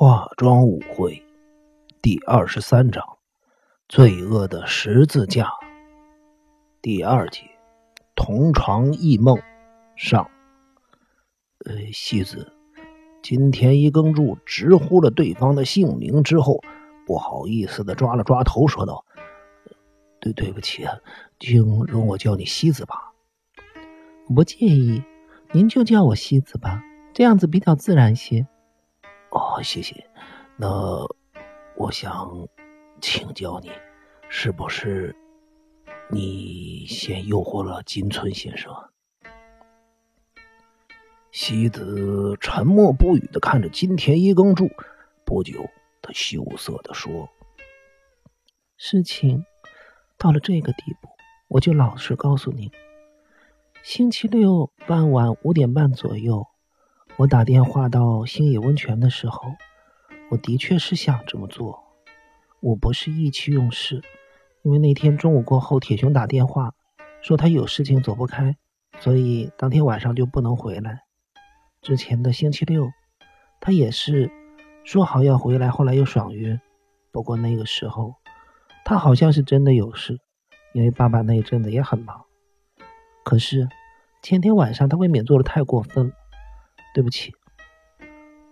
化妆舞会第二十三章：罪恶的十字架。第二节：同床异梦上。呃，戏子，金田一耕助直呼了对方的姓名之后，不好意思的抓了抓头，说道：“对，对不起，请容我叫你西子吧。”不介意，您就叫我西子吧，这样子比较自然些。哦，谢谢。那我想请教你，是不是你先诱惑了金村先生？西子沉默不语的看着金田一耕助，不久，他羞涩的说：“事情到了这个地步，我就老实告诉您。星期六傍晚五点半左右。”我打电话到星野温泉的时候，我的确是想这么做。我不是意气用事，因为那天中午过后，铁雄打电话说他有事情走不开，所以当天晚上就不能回来。之前的星期六，他也是说好要回来，后来又爽约。不过那个时候，他好像是真的有事，因为爸爸那一阵子也很忙。可是前天晚上他未免做的太过分。对不起，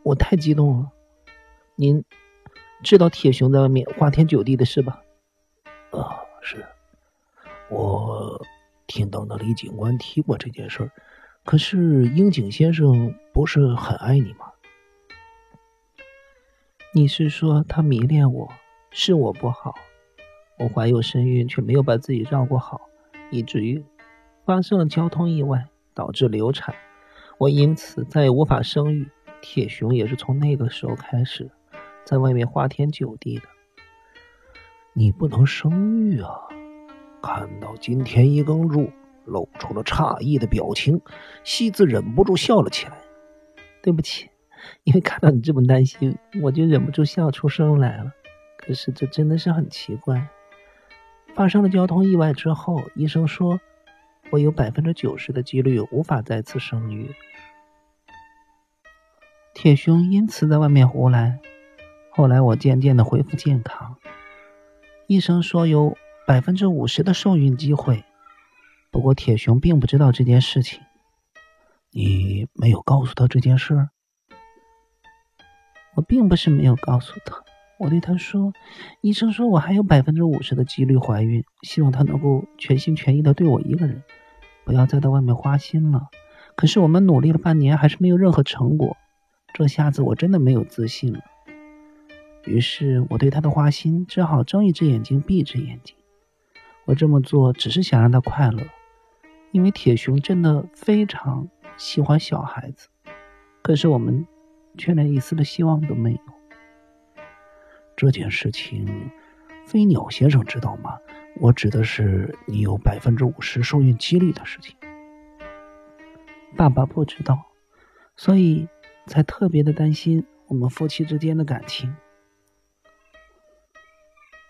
我太激动了。您知道铁雄在外面花天酒地的事吧？啊，是。我听到了李警官提过这件事儿。可是樱井先生不是很爱你吗？你是说他迷恋我，是我不好？我怀有身孕，却没有把自己照顾好，以至于发生了交通意外，导致流产。我因此再也无法生育，铁雄也是从那个时候开始，在外面花天酒地的。你不能生育啊！看到金田一耕助露出了诧异的表情，西子忍不住笑了起来。对不起，因为看到你这么担心，我就忍不住笑出声来了。可是这真的是很奇怪。发生了交通意外之后，医生说。我有百分之九十的几率无法再次生育。铁雄因此在外面胡来。后来我渐渐的恢复健康，医生说有百分之五十的受孕机会。不过铁雄并不知道这件事情。你没有告诉他这件事？我并不是没有告诉他。我对他说：“医生说我还有百分之五十的几率怀孕，希望他能够全心全意的对我一个人，不要再到外面花心了。”可是我们努力了半年，还是没有任何成果。这下子我真的没有自信了。于是我对他的花心只好睁一只眼睛闭一只眼睛。我这么做只是想让他快乐，因为铁雄真的非常喜欢小孩子。可是我们却连一丝的希望都没有。这件事情，飞鸟先生知道吗？我指的是你有百分之五十受孕几率的事情。爸爸不知道，所以才特别的担心我们夫妻之间的感情。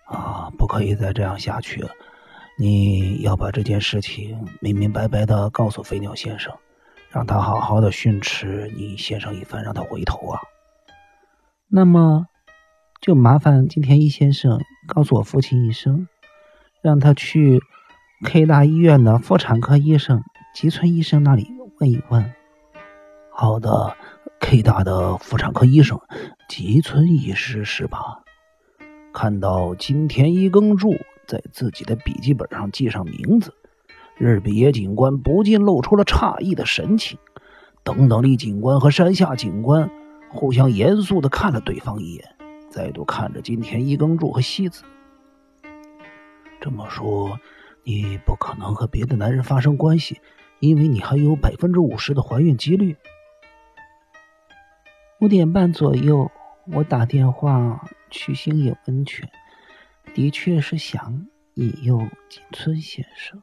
啊，不可以再这样下去了！你要把这件事情明明白白的告诉飞鸟先生，让他好好的训斥你先生一番，让他回头啊。那么。就麻烦金田一先生告诉我父亲一声，让他去 K 大医院的妇产科医生吉村医生那里问一问。好的，K 大的妇产科医生吉村医师是吧？看到金田一耕助在自己的笔记本上记上名字，日比野警官不禁露出了诧异的神情。等等，李警官和山下警官互相严肃的看了对方一眼。再度看着金田一耕助和西子，这么说，你不可能和别的男人发生关系，因为你还有百分之五十的怀孕几率。五点半左右，我打电话去星野温泉，的确是想引诱金村先生。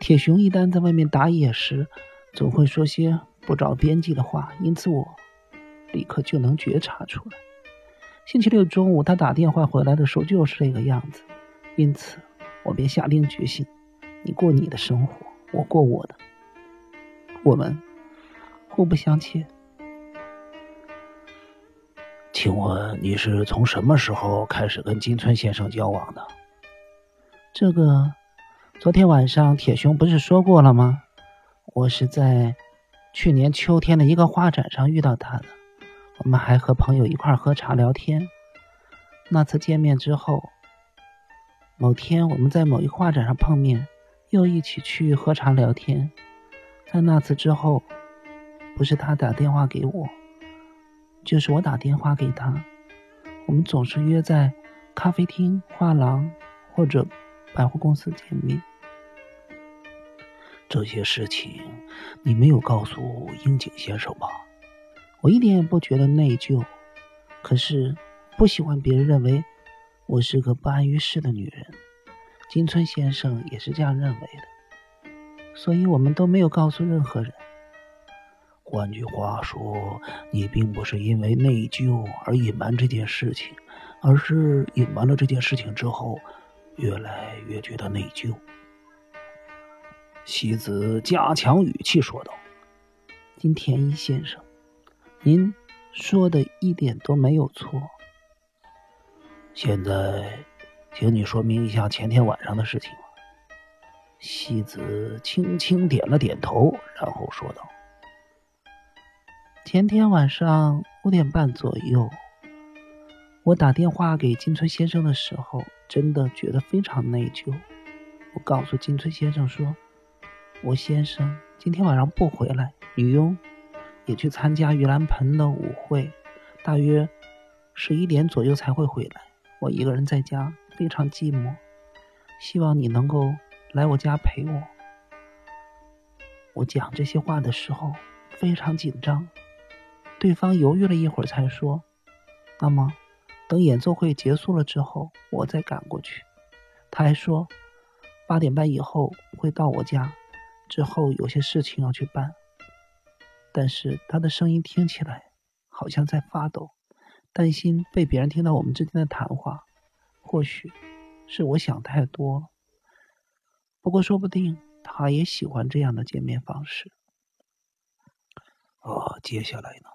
铁雄一旦在外面打野时，总会说些不着边际的话，因此我立刻就能觉察出来。星期六中午，他打电话回来的时候就是这个样子，因此我便下定决心：你过你的生活，我过我的，我们互不相欠。请问你是从什么时候开始跟金村先生交往的？这个，昨天晚上铁熊不是说过了吗？我是在去年秋天的一个画展上遇到他的，我们还和朋友一块喝茶聊天。那次见面之后，某天我们在某一画展上碰面，又一起去喝茶聊天。在那次之后，不是他打电话给我，就是我打电话给他。我们总是约在咖啡厅、画廊或者百货公司见面。这些事情你没有告诉樱井先生吧？我一点也不觉得内疚，可是不喜欢别人认为我是个不安于世的女人。金村先生也是这样认为的。所以我们都没有告诉任何人。换句话说，你并不是因为内疚而隐瞒这件事情，而是隐瞒了这件事情之后，越来越觉得内疚。西子加强语气说道：“金田一先生，您说的一点都没有错。现在，请你说明一下前天晚上的事情。”西子轻轻点了点头，然后说道：“前天晚上五点半左右，我打电话给金村先生的时候，真的觉得非常内疚。我告诉金村先生说，我先生今天晚上不回来，女佣也去参加盂兰盆的舞会，大约十一点左右才会回来。我一个人在家，非常寂寞，希望你能够。”来我家陪我。我讲这些话的时候非常紧张，对方犹豫了一会儿才说：“那么，等演奏会结束了之后，我再赶过去。”他还说：“八点半以后会到我家，之后有些事情要去办。”但是他的声音听起来好像在发抖，担心被别人听到我们之间的谈话。或许是我想太多了。不过，说不定他也喜欢这样的见面方式。哦，接下来呢？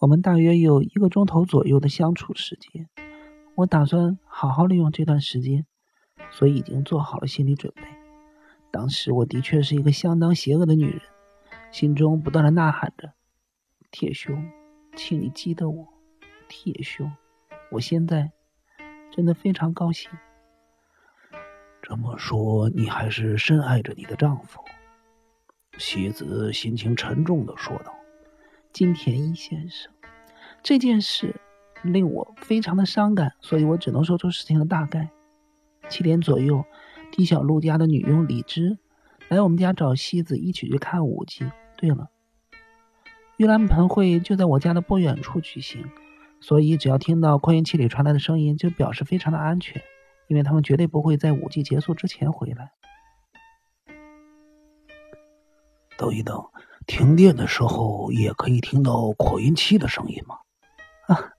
我们大约有一个钟头左右的相处时间。我打算好好利用这段时间，所以已经做好了心理准备。当时我的确是一个相当邪恶的女人，心中不断的呐喊着：“铁兄，请你记得我，铁兄。”我现在真的非常高兴。这么说，你还是深爱着你的丈夫？西子心情沉重的说道：“金田一先生，这件事令我非常的伤感，所以我只能说出事情的大概。七点左右，地小路家的女佣李枝来我们家找西子一起去看舞姬。对了，玉兰盆会就在我家的不远处举行，所以只要听到扩音器里传来的声音，就表示非常的安全。”因为他们绝对不会在舞季结束之前回来。等一等，停电的时候也可以听到扩音器的声音吗？啊，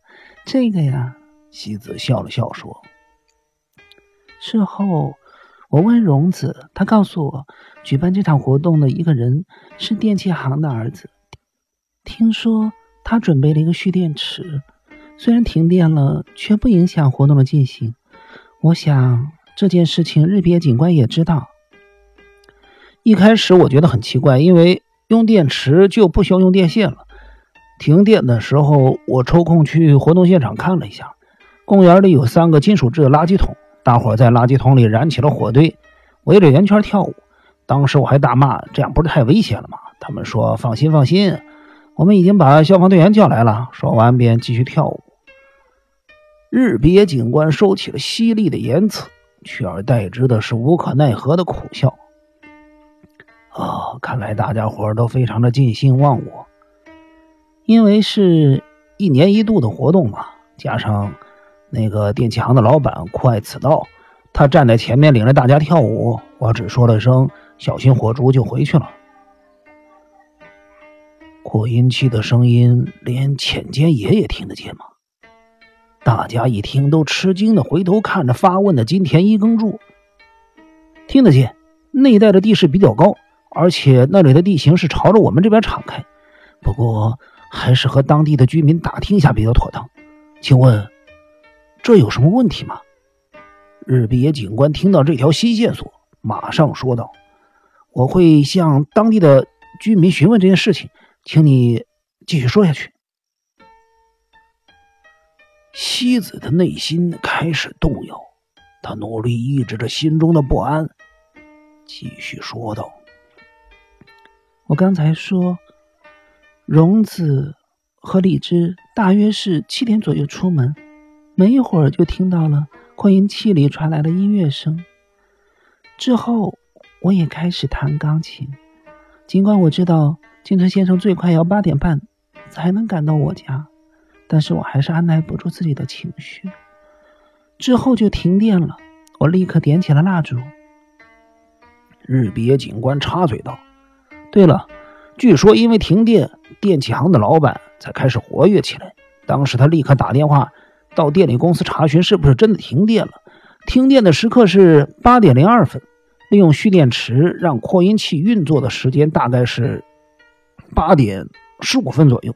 这个呀，西子笑了笑说。事后我问荣子，他告诉我，举办这场活动的一个人是电器行的儿子。听说他准备了一个蓄电池，虽然停电了，却不影响活动的进行。我想这件事情，日别警官也知道。一开始我觉得很奇怪，因为用电池就不需要用电线了。停电的时候，我抽空去活动现场看了一下，公园里有三个金属制的垃圾桶，大伙在垃圾桶里燃起了火堆，围着圆圈跳舞。当时我还大骂：“这样不是太危险了吗？”他们说：“放心，放心，我们已经把消防队员叫来了。”说完便继续跳舞。日别警官收起了犀利的言辞，取而代之的是无可奈何的苦笑。啊，看来大家伙都非常的尽兴忘我，因为是一年一度的活动嘛，加上那个电器行的老板酷爱此道，他站在前面领着大家跳舞，我只说了声小心火烛就回去了。扩音器的声音连浅间爷爷听得见吗？大家一听，都吃惊的回头看着发问的金田一耕助。听得见，那一带的地势比较高，而且那里的地形是朝着我们这边敞开。不过，还是和当地的居民打听一下比较妥当。请问这有什么问题吗？日比野警官听到这条新线索，马上说道：“我会向当地的居民询问这件事情，请你继续说下去。”西子的内心开始动摇，他努力抑制着心中的不安，继续说道：“我刚才说，荣子和李芝大约是七点左右出门，没一会儿就听到了扩音器里传来了音乐声。之后，我也开始弹钢琴，尽管我知道金村先生最快要八点半才能赶到我家。”但是我还是按耐不住自己的情绪，之后就停电了。我立刻点起了蜡烛。日比野警官插嘴道：“对了，据说因为停电，电器行的老板才开始活跃起来。当时他立刻打电话到电力公司查询是不是真的停电了。停电的时刻是八点零二分，利用蓄电池让扩音器运作的时间大概是八点十五分左右。”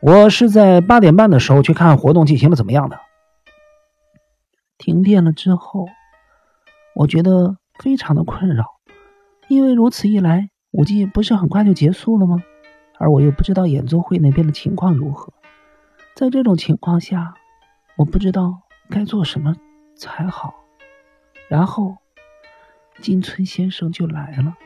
我是在八点半的时候去看活动进行的怎么样的。停电了之后，我觉得非常的困扰，因为如此一来，舞季不是很快就结束了吗？而我又不知道演奏会那边的情况如何。在这种情况下，我不知道该做什么才好。然后，金村先生就来了。